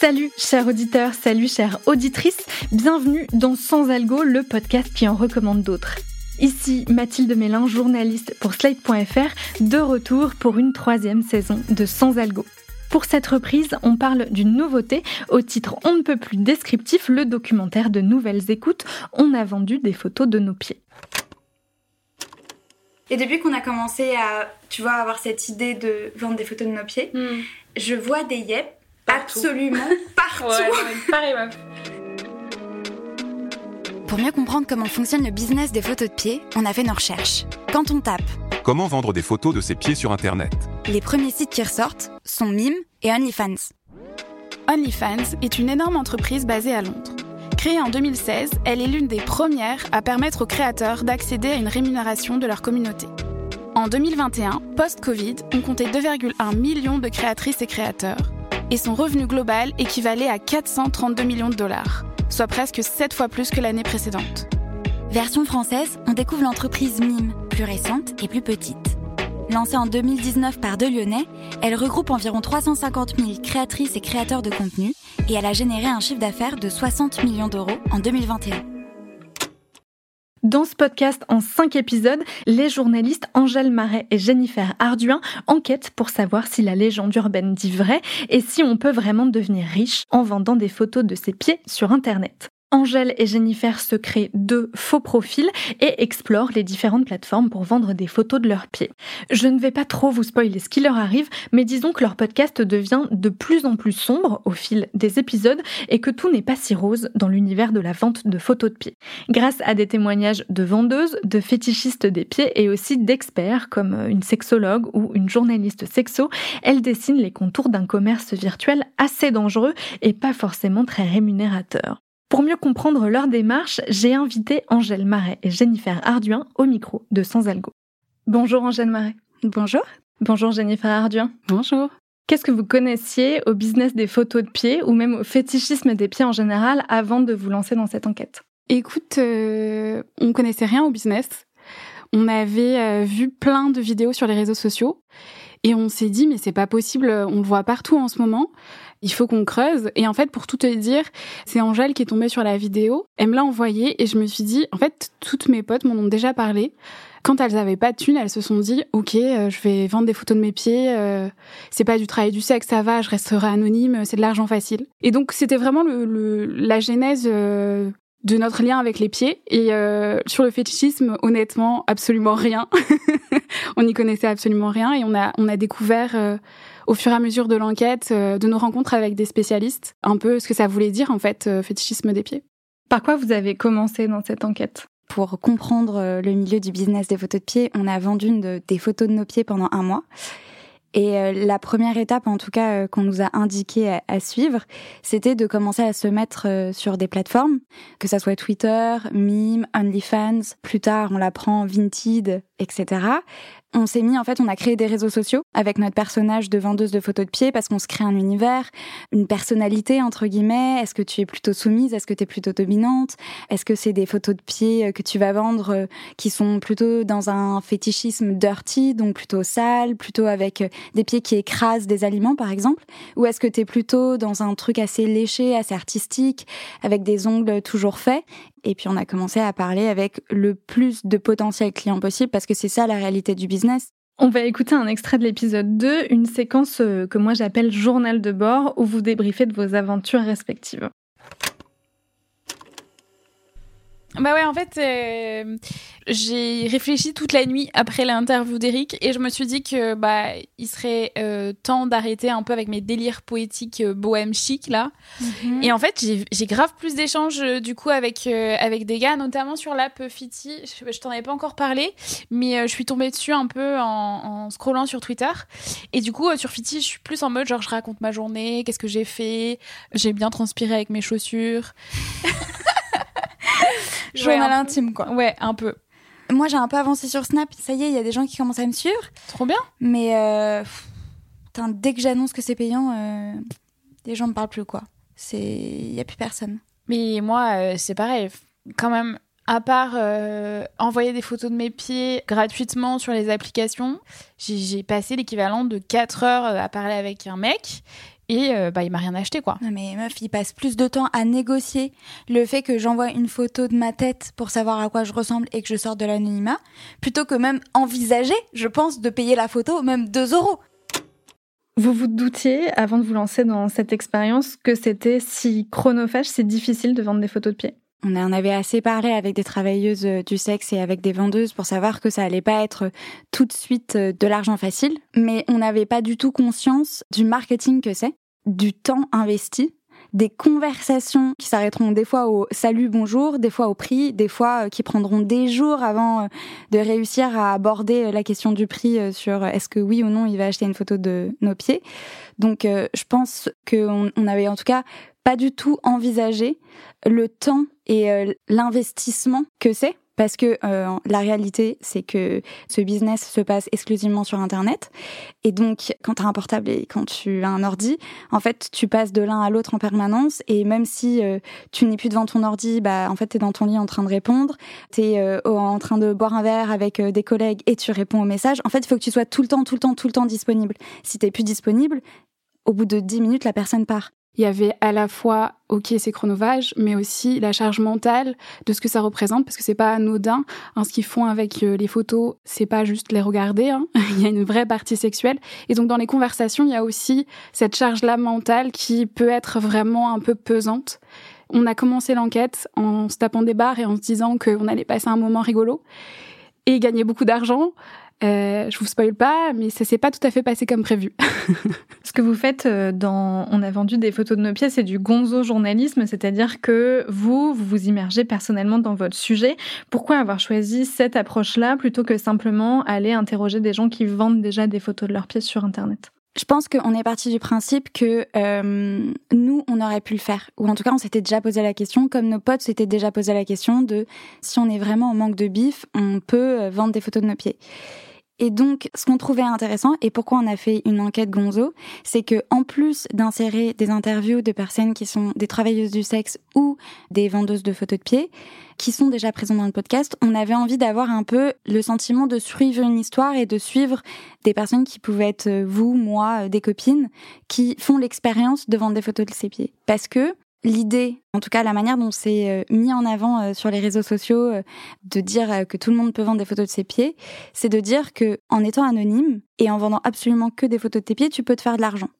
Salut chers auditeurs, salut chères auditrices, bienvenue dans Sans Algo, le podcast qui en recommande d'autres. Ici Mathilde Mélin, journaliste pour Slate.fr, de retour pour une troisième saison de Sans Algo. Pour cette reprise, on parle d'une nouveauté au titre on ne peut plus descriptif, le documentaire de Nouvelles Écoutes, on a vendu des photos de nos pieds. Et depuis qu'on a commencé à, tu vois, avoir cette idée de vendre des photos de nos pieds, Hmm. je vois des yep absolument partout. pareil meuf. Pour mieux comprendre comment fonctionne le business des photos de pied, on a fait nos recherches. Quand on tape, Comment vendre des photos de ses pieds sur Internet les premiers sites qui ressortent sont Mime et OnlyFans. OnlyFans est une énorme entreprise basée à Londres. Créée en 2016, elle est l'une des premières à permettre aux créateurs d'accéder à une rémunération de leur communauté. En 2021, post-Covid, on comptait 2,1 millions de créatrices et créateurs, et son revenu global équivalait à 432 millions de dollars, soit presque 7 fois plus que l'année précédente. Version française, on découvre l'entreprise Mime, plus récente et plus petite. Lancée en 2019 par deux Lyonnais, elle regroupe environ 350 000 créatrices et créateurs de contenu et elle a généré un chiffre d'affaires de 60 millions d'euros en 2021. Dans ce podcast en 5 épisodes, les journalistes Angèle Marais et Jennifer Arduin enquêtent pour savoir si la légende urbaine dit vrai et si on peut vraiment devenir riche en vendant des photos de ses pieds sur Internet. Angèle et Jennifer se créent deux faux profils et explorent les différentes plateformes pour vendre des photos de leurs pieds. Je ne vais pas trop vous spoiler ce qui leur arrive, mais disons que leur podcast devient de plus en plus sombre au fil des épisodes et que tout n'est pas si rose dans l'univers de la vente de photos de pieds. Grâce à des témoignages de vendeuses, de fétichistes des pieds et aussi d'experts comme une sexologue ou une journaliste sexo, elle dessine les contours d'un commerce virtuel assez dangereux et pas forcément très rémunérateur. Pour mieux comprendre leur démarche, j'ai invité Angèle Marais et Jennifer Arduin au micro de Sans Algo. Bonjour Angèle Marais. Bonjour. Bonjour Jennifer Arduin. Bonjour. Qu'est-ce que vous connaissiez au business des photos de pieds ou même au fétichisme des pieds en général avant de vous lancer dans cette enquête? Écoute, euh, on connaissait rien au business. On avait euh, vu plein de vidéos sur les réseaux sociaux et on s'est dit mais c'est pas possible, on le voit partout en ce moment. Il faut qu'on creuse. Et en fait, pour tout te dire, c'est Angèle qui est tombée sur la vidéo. Elle me l'a envoyée et je me suis dit, en fait, toutes mes potes m'en ont déjà parlé. Quand elles avaient pas de thunes, elles se sont dit, ok, euh, je vais vendre des photos de mes pieds. euh, c'est pas du travail du sexe, ça va, je resterai anonyme, c'est de l'argent facile. Et donc, c'était vraiment le, le- la genèse euh, de notre lien avec les pieds. Et euh, sur le fétichisme, honnêtement, absolument rien. on n'y connaissait absolument rien et on a, on a découvert euh, au fur et à mesure de l'enquête, euh, de nos rencontres avec des spécialistes, un peu ce que ça voulait dire en fait, euh, fétichisme des pieds. Par quoi vous avez commencé dans cette enquête? Pour comprendre euh, le milieu du business des photos de pied, on a vendu une des photos de nos pieds pendant un mois. Et la première étape, en tout cas, qu'on nous a indiqué à, à suivre, c'était de commencer à se mettre sur des plateformes, que ça soit Twitter, Mime, OnlyFans, plus tard on l'apprend Vinted, etc. On s'est mis, en fait, on a créé des réseaux sociaux avec notre personnage de vendeuse de photos de pied parce qu'on se crée un univers, une personnalité, entre guillemets. Est-ce que tu es plutôt soumise? Est-ce que tu es plutôt dominante? Est-ce que c'est des photos de pied euh, que tu vas vendre euh, qui sont plutôt dans un fétichisme dirty, donc plutôt sale, plutôt avec euh, des pieds qui écrasent des aliments, par exemple? Ou est-ce que tu es plutôt dans un truc assez léché, assez artistique, avec des ongles toujours faits? Et puis on a commencé à parler avec le plus de potentiels clients possible parce que c'est ça la réalité du business. On va écouter un extrait de l'épisode 2, une séquence euh, que moi j'appelle journal de bord, où vous débriefez de vos aventures respectives. Bah ouais, en fait, euh, j'ai réfléchi toute la nuit après l'interview d'Eric et je me suis dit que bah il serait euh, temps d'arrêter un peu avec mes délires poétiques euh, bohème chic là. Et en fait, j'ai- grave plus d'échanges euh, du coup avec euh, avec des gars, notamment sur l'app Fiti. Je, je t'en avais pas encore parlé, mais euh, je suis tombée dessus un peu en, en scrollant sur Twitter. Et du coup, sur Fiti, je suis plus en mode genre je raconte ma journée, qu'est-ce que j'ai fait, j'ai bien transpiré avec mes chaussures. Journal Ouais, un peu. intime quoi. Ouais, un peu. Moi j'ai un peu avancé sur Snap, ça y est, il y a des gens qui commencent à me suivre, Trop bien. mais euh, putain, dès que j'annonce que c'est payant, euh, les gens me parlent plus quoi. C'est il y a plus personne. Mais moi, euh, c'est pareil. Quand même, à part euh, envoyer des photos de mes pieds gratuitement sur les applications, j'ai j'ai passé l'équivalent de 4 heures à parler avec un mec. Et euh, bah il m'a rien acheté quoi. Non mais meuf, il passe plus de temps à négocier le fait que j'envoie une photo de ma tête pour savoir à quoi je ressemble et que je sorte de l'anonymat, plutôt que même envisager, je pense, de payer la photo même 2 euros. Vous vous doutiez, avant de vous lancer dans cette expérience, que c'était si chronophage, si difficile de vendre des photos de pied? On en avait assez parlé avec des travailleuses euh, du sexe et avec des vendeuses pour savoir que ça allait pas être tout de suite euh, de l'argent facile, mais on n'avait pas du tout conscience du marketing que c'est, du temps investi, des conversations qui s'arrêteront des fois au salut bonjour, des fois au prix, des fois euh, qui prendront des jours avant de réussir à aborder la question du prix sur est-ce que oui ou non il va acheter une photo de nos pieds. Donc je pense qu'on on avait en tout cas pas du tout envisagé le temps et euh, l'investissement que c'est parce que euh, la réalité, c'est que ce business se passe exclusivement sur Internet. Et donc, quand tu as un portable et quand tu as un ordi, en fait, tu passes de l'un à l'autre en permanence. Et même si euh, tu n'es plus devant ton ordi, bah, en fait, tu es dans ton lit en train de répondre. Tu es en train de boire un verre avec des collègues et tu réponds aux messages. En fait, il faut que tu sois tout le temps, tout le temps, tout le temps disponible. Si tu plus disponible, au bout de 10 minutes, la personne part il y avait à la fois, ok, c'est chronovage, mais aussi la charge mentale de ce que ça représente, parce que c'est pas anodin. Hein, ce qu'ils font avec euh, les photos, c'est pas juste les regarder. Hein. il y a une vraie partie sexuelle. Et donc dans les conversations, il y a aussi cette charge-là mentale qui peut être vraiment un peu pesante. On a commencé l'enquête en se tapant des barres et en se disant qu'on allait passer un moment rigolo et gagner beaucoup d'argent. Euh, je vous spoil pas, mais ça s'est pas tout à fait passé comme prévu. Ce que vous faites euh, dans On a vendu des photos de nos pieds, c'est du gonzo journalisme, c'est-à-dire que vous, vous vous immergez personnellement dans votre sujet. Pourquoi avoir choisi cette approche-là plutôt que simplement aller interroger des gens qui vendent déjà des photos de leurs pieds sur Internet? Je pense qu'on est parti du principe que euh, nous, on aurait pu le faire. Ou en tout cas, on s'était déjà posé la question, comme nos potes s'étaient déjà posé la question de si on est vraiment en manque de bif, on peut vendre des photos de nos pieds. Et donc, ce qu'on trouvait intéressant et pourquoi on a fait une enquête Gonzo, c'est que en plus d'insérer des interviews de personnes qui sont des travailleuses du sexe ou des vendeuses de photos de pied, qui sont déjà présentes dans le podcast, on avait envie d'avoir un peu le sentiment de suivre une histoire et de suivre des personnes qui pouvaient être vous, moi, des copines, qui font l'expérience de vendre des photos de ses pieds. Parce que l'idée, en tout cas la manière dont c'est euh, mis en avant euh, sur les réseaux sociaux, euh, de dire que tout le monde peut vendre des photos de ses pieds, c'est de dire que en étant anonyme et en vendant absolument que des photos de tes pieds, tu peux te faire de l'argent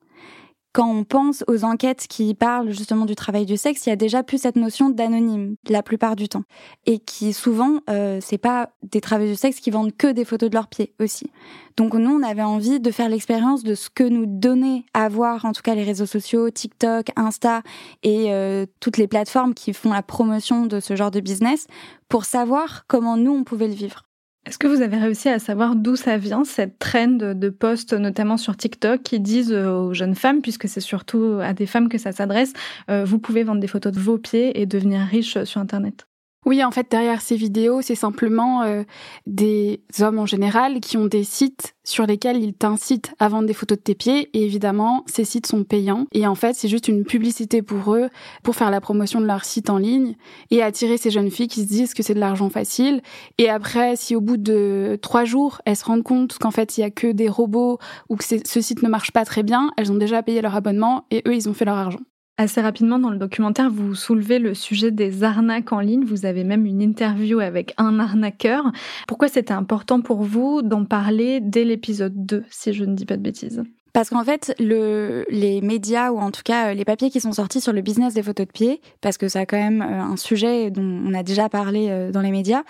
quand on pense aux enquêtes qui parlent justement du travail du sexe, il y a déjà plus cette notion d'anonyme la plupart du temps, et qui souvent euh, c'est pas des travailleurs du sexe qui vendent que des photos de leurs pieds aussi. Donc nous on avait envie de faire l'expérience de ce que nous donnait à voir en tout cas les réseaux sociaux, TikTok, Insta et euh, toutes les plateformes qui font la promotion de ce genre de business pour savoir comment nous on pouvait le vivre. Est-ce que vous avez réussi à savoir d'où ça vient, cette trend de posts, notamment sur TikTok, qui disent euh, aux jeunes femmes, puisque c'est surtout à des femmes que ça s'adresse, euh, vous pouvez vendre des photos de vos pieds et devenir riche sur Internet? Oui, en fait, derrière ces vidéos, c'est simplement euh, des hommes en général qui ont des sites sur lesquels ils t'incitent à vendre des photos de tes pieds. Et évidemment, ces sites sont payants. Et en fait, c'est juste une publicité pour eux, pour faire la promotion de leur site en ligne et attirer ces jeunes filles qui se disent que c'est de l'argent facile. Et après, si au bout de trois jours, elles se rendent compte qu'en fait, il y a que des robots ou que ce site ne marche pas très bien, elles ont déjà payé leur abonnement et eux, ils ont fait leur argent. Assez rapidement dans le documentaire, vous soulevez le sujet des arnaques en ligne. Vous avez même une interview avec un arnaqueur. Pourquoi c'était important pour vous d'en parler dès l'épisode 2, si je ne dis pas de bêtises? Parce qu'en fait, le, les médias, ou en tout cas les papiers qui sont sortis sur le business des photos de pied, parce que c'est quand même euh, un sujet dont on a déjà parlé euh, dans les médias,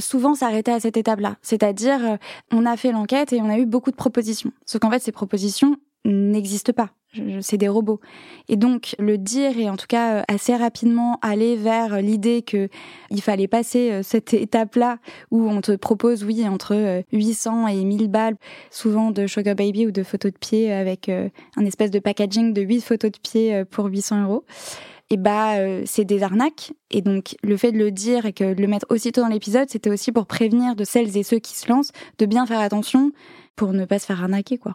souvent s'arrêtait à cette étape-là. C'est-à-dire, euh, on a fait l'enquête et on a eu beaucoup de propositions. Sauf qu'en fait, ces propositions n'existent pas c'est des robots. Et donc le dire et en tout cas euh, assez rapidement aller vers l'idée que il fallait passer euh, cette étape-là où on te propose oui entre 800 euh, et 1000 balles souvent de sugar baby ou de photos de pied avec un espèce de packaging de 8 photos de pied pour 800 euros. Et bah c'est des arnaques et donc le fait de le dire et que de le mettre aussitôt dans l'épisode, c'était aussi pour prévenir de celles et ceux qui se lancent de bien faire attention pour ne pas se faire arnaquer quoi.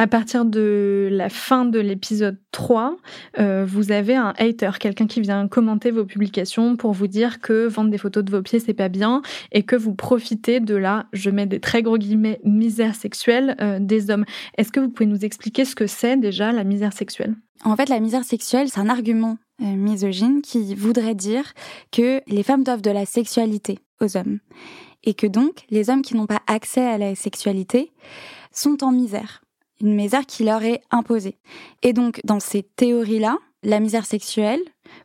À partir de la fin de l'épisode 3, euh, vous avez un hater, quelqu'un qui vient commenter vos publications pour vous dire que vendre des photos de vos pieds, c'est pas bien et que vous profitez de la, je mets des très gros guillemets, misère sexuelle euh, des hommes. Est-ce que vous pouvez nous expliquer ce que c'est déjà la misère sexuelle? En fait, la misère sexuelle, c'est un argument euh, misogyne qui voudrait dire que les femmes doivent de la sexualité aux hommes et que donc les hommes qui n'ont pas accès à la sexualité sont en misère une misère qui leur est imposée. Et donc, dans ces théories-là, la misère sexuelle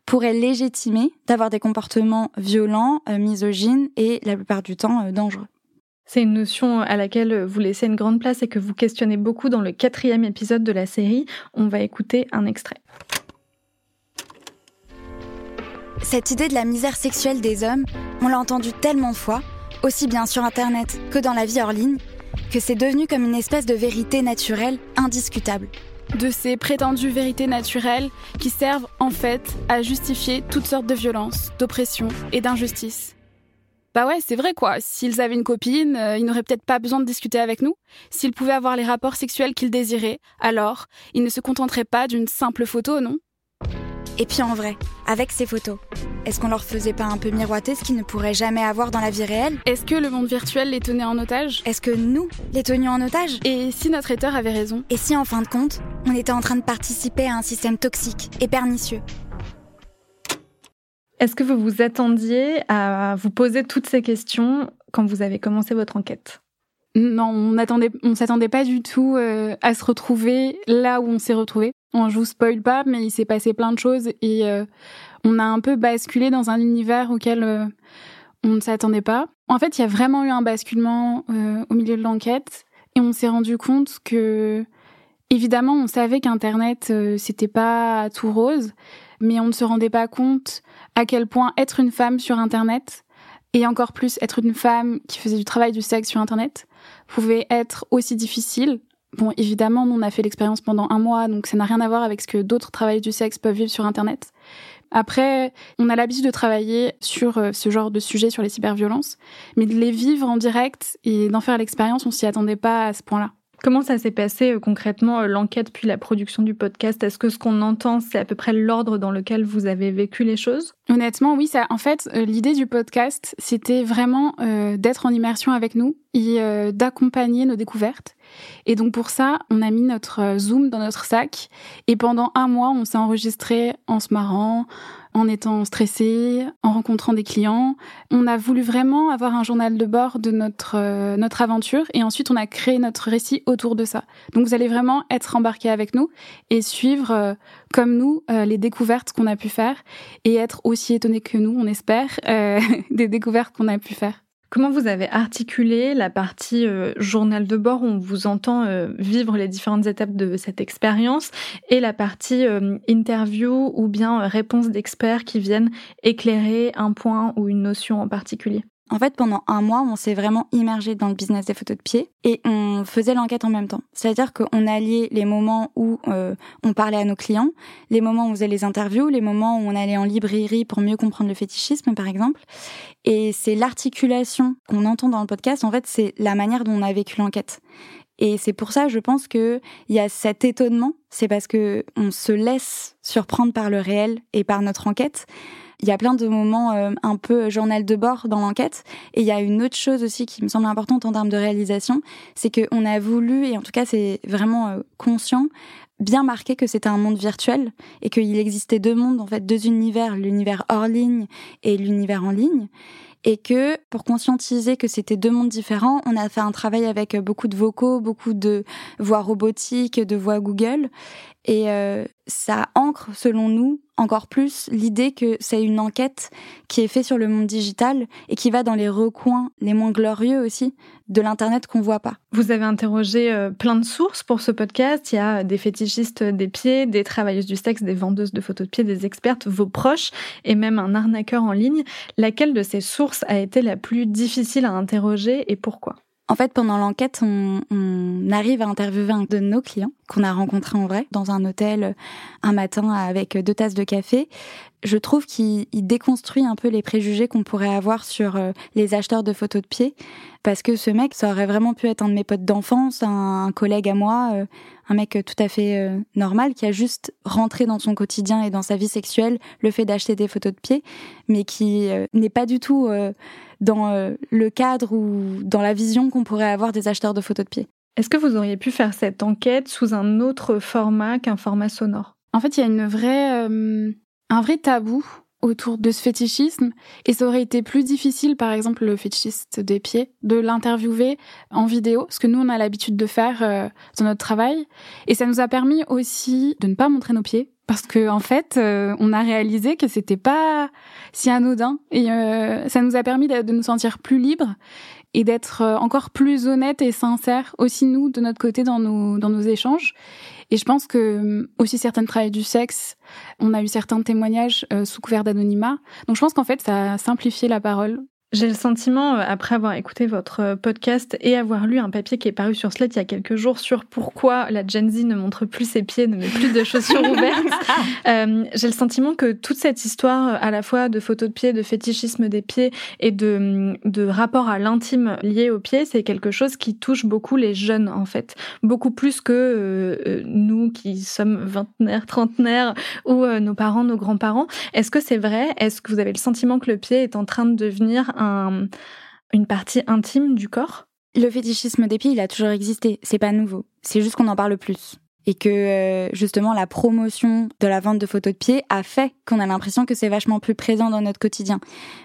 pourrait légitimer d'avoir des comportements violents, euh, misogynes et la plupart du temps euh, dangereux. C'est une notion à laquelle vous laissez une grande place et que vous questionnez beaucoup dans le quatrième épisode de la série. On va écouter un extrait. Cette idée de la misère sexuelle des hommes, on l'a entendue tellement de fois, aussi bien sur Internet que dans la vie hors ligne, que c'est devenu comme une espèce de vérité naturelle indiscutable. De ces prétendues vérités naturelles qui servent en fait à justifier toutes sortes de violences, d'oppression et d'injustice. Bah ouais, c'est vrai quoi. S'ils avaient une copine, euh, ils n'auraient peut-être pas besoin de discuter avec nous. S'ils pouvaient avoir les rapports sexuels qu'ils désiraient, alors ils ne se contenteraient pas d'une simple photo, non? Et puis en vrai, avec ces photos, est-ce qu'on leur faisait pas un peu miroiter ce qu'ils ne pourraient jamais avoir dans la vie réelle? Est-ce que le monde virtuel les tenait en otage? Est-ce que nous les tenions en otage? Et si notre éditeur avait raison? Et si en fin de compte, on était en train de participer à un système toxique et pernicieux? Est-ce que vous vous attendiez à vous poser toutes ces questions quand vous avez commencé votre enquête? Non, on on s'attendait pas du tout euh, à se retrouver là où on s'est retrouvé. On, je vous spoil pas, mais il s'est passé plein de choses et euh, on a un peu basculé dans un univers auquel euh, on ne s'attendait pas. En fait, il y a vraiment eu un basculement au milieu de l'enquête et on s'est rendu compte que, évidemment, on savait qu'Internet c'était pas tout rose, mais on ne se rendait pas compte à quel point être une femme sur Internet et encore plus être une femme qui faisait du travail du sexe sur Internet pouvait être aussi difficile. Bon, évidemment, on a fait l'expérience pendant un mois, donc ça n'a rien à voir avec ce que d'autres travailleurs du sexe peuvent vivre sur Internet. Après, on a l'habitude de travailler sur euh, ce genre de sujet, sur les cyberviolences, mais de les vivre en direct et d'en faire l'expérience, on s'y attendait pas à ce point-là. Comment ça s'est passé euh, concrètement, euh, l'enquête puis la production du podcast? Est-ce que ce qu'on entend, c'est à peu près l'ordre dans lequel vous avez vécu les choses? Honnêtement, oui. Ça, en fait, euh, l'idée du podcast, c'était vraiment d'être en immersion avec nous et d'accompagner nos découvertes. Et donc pour ça, on a mis notre Zoom dans notre sac et pendant un mois, on s'est enregistré en se marrant, en étant stressé, en rencontrant des clients. On a voulu vraiment avoir un journal de bord de notre euh, notre aventure et ensuite on a créé notre récit autour de ça. Donc vous allez vraiment être embarqué avec nous et suivre euh, comme nous euh, les découvertes qu'on a pu faire et être aussi étonné que nous, on espère, des découvertes qu'on a pu faire. Comment vous avez articulé la partie euh, journal de bord où on vous entend euh, vivre les différentes étapes de cette expérience et la partie euh, interview ou bien réponse d'experts qui viennent éclairer un point ou une notion en particulier? En fait, pendant un mois, on s'est vraiment immergé dans le business des photos de pied et on faisait l'enquête en même temps. C'est-à-dire qu'on alliait les moments où euh, on parlait à nos clients, les moments où on faisait les interviews, les moments où on allait en librairie pour mieux comprendre le fétichisme, par exemple. Et c'est l'articulation qu'on entend dans le podcast. En fait, c'est la manière dont on a vécu l'enquête. Et c'est pour ça, je pense que il y a cet étonnement. C'est parce que on se laisse surprendre par le réel et par notre enquête. Il y a plein de moments euh, un peu journal de bord dans l'enquête. Et il y a une autre chose aussi qui me semble importante en termes de réalisation, c'est qu'on a voulu, et en tout cas c'est vraiment euh, conscient, bien marquer que c'était un monde virtuel et qu'il existait deux mondes, en fait, deux univers, l'univers hors ligne et l'univers en ligne et que pour conscientiser que c'était deux mondes différents, on a fait un travail avec beaucoup de vocaux, beaucoup de voix robotiques, de voix Google, et euh, ça ancre, selon nous, encore plus l'idée que c'est une enquête qui est faite sur le monde digital et qui va dans les recoins les moins glorieux aussi de l'Internet qu'on voit pas. Vous avez interrogé euh, plein de sources pour ce podcast. Il y a des fétichistes des pieds, des travailleuses du sexe, des vendeuses de photos de pieds, des expertes, vos proches et même un arnaqueur en ligne. Laquelle de ces sources a été la plus difficile à interroger et pourquoi? En fait, pendant l'enquête, on, arrive à interviewer un de nos clients qu'on a rencontré en vrai dans un hôtel un matin avec deux tasses de café. Je trouve qu'il déconstruit un peu les préjugés qu'on pourrait avoir sur euh, les acheteurs de photos de pied. Parce que ce mec, ça aurait vraiment pu être un de mes potes d'enfance, un, collègue à moi, euh, un mec tout à fait euh, normal qui a juste rentré dans son quotidien et dans sa vie sexuelle le fait d'acheter des photos de pied, mais qui n'est pas du tout dans le cadre ou dans la vision qu'on pourrait avoir des acheteurs de photos de pied. Est-ce que vous auriez pu faire cette enquête sous un autre format qu'un format sonore? En fait, il y a une vraie, euh, un vrai tabou autour de ce fétichisme et ça aurait été plus difficile, par exemple, le fétichiste des pieds, de l'interviewer en vidéo, ce que nous, on a l'habitude de faire euh, dans notre travail. Et ça nous a permis aussi de ne pas montrer nos pieds parce que en fait, euh, on a réalisé que c'était pas si anodin et ça nous a permis de, de nous sentir plus libres et d'être euh, encore plus honnête et sincère aussi nous de notre côté dans nos dans nos échanges. Et je pense que euh, aussi certaines travails du sexe, on a eu certains témoignages euh, sous couvert d'anonymat. Donc je pense qu'en fait ça a simplifié la parole j'ai le sentiment, euh, après avoir écouté votre euh, podcast et avoir lu un papier qui est paru sur Slate il y a quelques jours sur pourquoi la Gen Z ne montre plus ses pieds, ne met plus de chaussures ouvertes, euh, j'ai le sentiment que toute cette histoire, à la fois de photos de pieds, de fétichisme des pieds et de, de rapport à l'intime lié aux pieds, c'est quelque chose qui touche beaucoup les jeunes, en fait. Beaucoup plus que nous qui sommes vingtenaires, trentenaires ou nos parents, nos grands-parents. Est-ce que c'est vrai? Est-ce que vous avez le sentiment que le pied est en train de devenir une partie intime du corps Le fétichisme des pieds, il a toujours existé. C'est pas nouveau. C'est juste qu'on en parle plus. Et que euh, justement la promotion de la vente de photos de pieds a fait qu'on a l'impression que c'est vachement plus présent dans notre quotidien.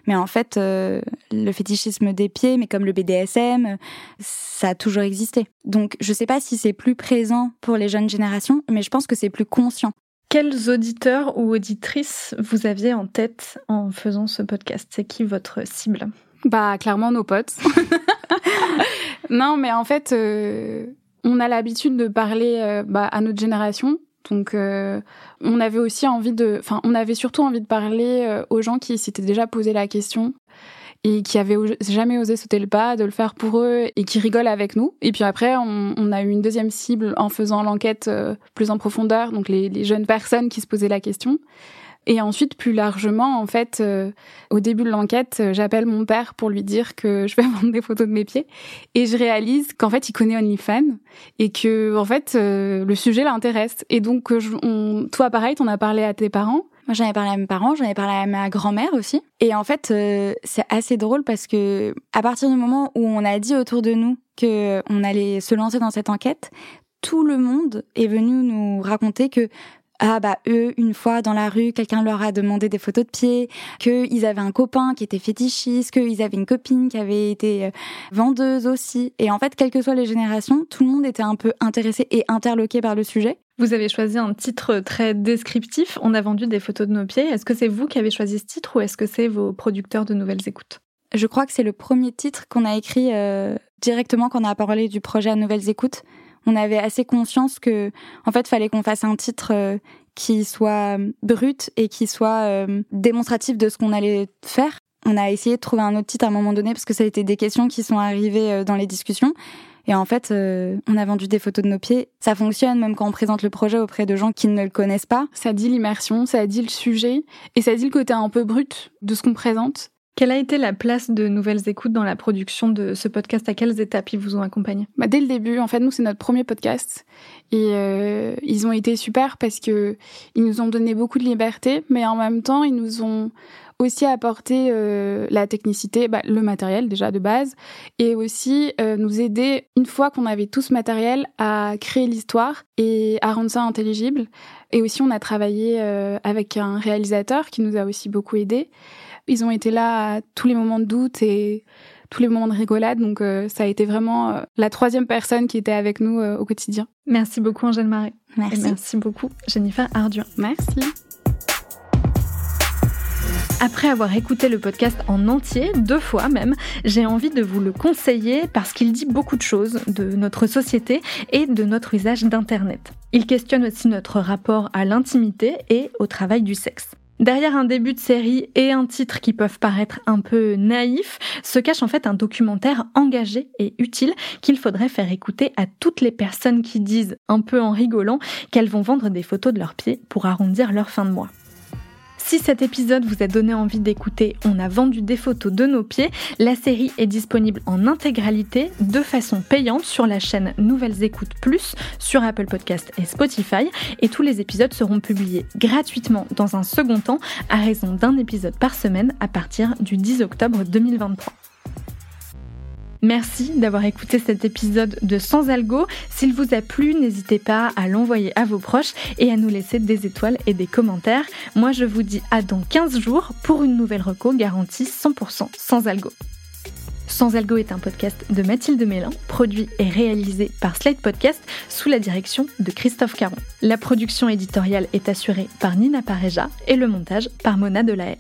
Mais en fait, euh, le fétichisme des pieds, mais comme le BDSM, ça a toujours existé. Donc je sais pas si c'est plus présent pour les jeunes générations, mais je pense que c'est plus conscient. Quels auditeurs ou auditrices vous aviez en tête en faisant ce podcast? C'est qui votre cible? Bah clairement nos potes. non, mais en fait, euh, on a l'habitude de parler euh, bah, à notre génération. Donc, euh, on avait aussi envie de, enfin, on avait surtout envie de parler aux gens qui s'étaient déjà posé la question et qui avaient jamais osé sauter le pas, de le faire pour eux et qui rigolent avec nous. Et puis après, on, a eu une deuxième cible en faisant l'enquête euh, plus en profondeur, donc les, jeunes personnes qui se posaient la question. Et ensuite, plus largement, en fait, euh, au début de l'enquête, euh, j'appelle mon père pour lui dire que je vais vendre des photos de mes pieds, et je réalise qu'en fait, il connaît OnlyFans et que en fait, le sujet l'intéresse. Et donc, on, toi, pareil, t'en as parlé à tes parents. Moi, j'en ai parlé à mes parents, j'en ai parlé à ma grand-mère aussi. Et en fait, euh, c'est assez drôle parce que à partir du moment où on a dit autour de nous que on allait se lancer dans cette enquête, tout le monde est venu nous raconter que ah bah eux une fois dans la rue quelqu'un leur a demandé des photos de pieds qu'ils avaient un copain qui était fétichiste qu'ils avaient une copine qui avait été euh, vendeuse aussi et en fait quelles que soient les générations tout le monde était un peu intéressé et interloqué par le sujet vous avez choisi un titre très descriptif. On a vendu des photos de nos pieds. Est-ce que c'est vous qui avez choisi ce titre ou est-ce que c'est vos producteurs de nouvelles écoutes? Je crois que c'est le premier titre qu'on a écrit euh, directement quand on a parlé du projet à Nouvelles Écoutes. On avait assez conscience que, en fait, fallait qu'on fasse un titre euh, qui soit euh, brut et qui soit démonstratif de ce qu'on allait faire. On a essayé de trouver un autre titre à un moment donné parce que ça a été des questions qui sont arrivées dans les discussions. Et en fait, euh, on a vendu des photos de nos pieds. Ça fonctionne même quand on présente le projet auprès de gens qui ne le connaissent pas. Ça dit l'immersion, ça dit le sujet et ça dit le côté un peu brut de ce qu'on présente. Quelle a été la place de Nouvelles Écoutes dans la production de ce podcast? À quelles étapes ils vous ont accompagné bah, Dès le début, en fait, nous, c'est notre premier podcast. Et euh, ils ont été super parce que ils nous ont donné beaucoup de liberté, mais en même temps, ils nous ont aussi apporter euh, la technicité, bah, le matériel déjà de base, et aussi euh, nous aider, une fois qu'on avait tout ce matériel, à créer l'histoire et à rendre ça intelligible. Et aussi, on a travaillé euh, avec un réalisateur qui nous a aussi beaucoup aidé. Ils ont été là à tous les moments de doute et tous les moments de rigolade. Donc, ça a été vraiment la troisième personne qui était avec nous au quotidien. Merci beaucoup, Angèle Marais. Merci. Et merci beaucoup, Jennifer Arduin. Merci. Après avoir écouté le podcast en entier, deux fois même, j'ai envie de vous le conseiller parce qu'il dit beaucoup de choses de notre société et de notre usage d'Internet. Il questionne aussi notre rapport à l'intimité et au travail du sexe. Derrière un début de série et un titre qui peuvent paraître un peu naïfs, se cache en fait un documentaire engagé et utile qu'il faudrait faire écouter à toutes les personnes qui disent, un peu en rigolant, qu'elles vont vendre des photos de leurs pieds pour arrondir leur fin de mois. Si cet épisode vous a donné envie d'écouter On a vendu des photos de nos pieds, la série est disponible en intégralité de façon payante sur la chaîne Nouvelles Écoutes Plus sur Apple Podcast et Spotify et tous les épisodes seront publiés gratuitement dans un second temps à raison d'un épisode par semaine à partir du 10 octobre 2023. Merci d'avoir écouté cet épisode de Sans Algo. S'il vous a plu, n'hésitez pas à l'envoyer à vos proches et à nous laisser des étoiles et des commentaires. Moi, je vous dis à dans 15 jours pour une nouvelle reco garantie 100% sans algo. Sans Algo est un podcast de Mathilde Mélin, produit et réalisé par Slate Podcast sous la direction de Christophe Caron. La production éditoriale est assurée par Nina Pareja et le montage par Mona Delahaye.